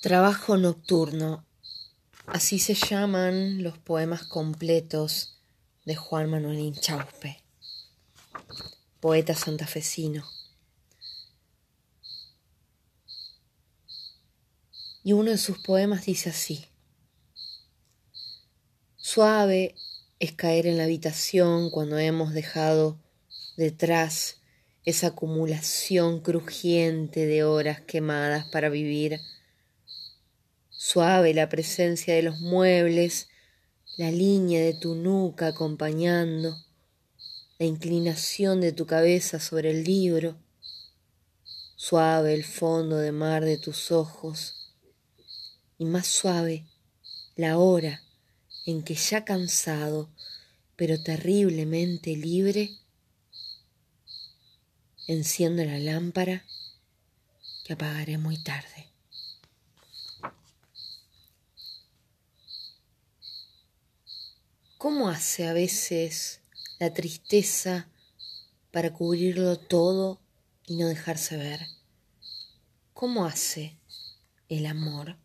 Trabajo nocturno. Así se llaman los poemas completos de Juan Manuel Inchauspe, poeta santafesino. Y uno de sus poemas dice así. Suave es caer en la habitación cuando hemos dejado detrás esa acumulación crujiente de horas quemadas para vivir suave la presencia de los muebles, la línea de tu nuca acompañando, la inclinación de tu cabeza sobre el libro, suave el fondo de mar de tus ojos, y más suave la hora en que ya cansado, pero terriblemente libre, enciendo la lámpara que apagaré muy tarde. ¿Cómo hace a veces la tristeza para cubrirlo todo y no dejarse ver? ¿Cómo hace el amor?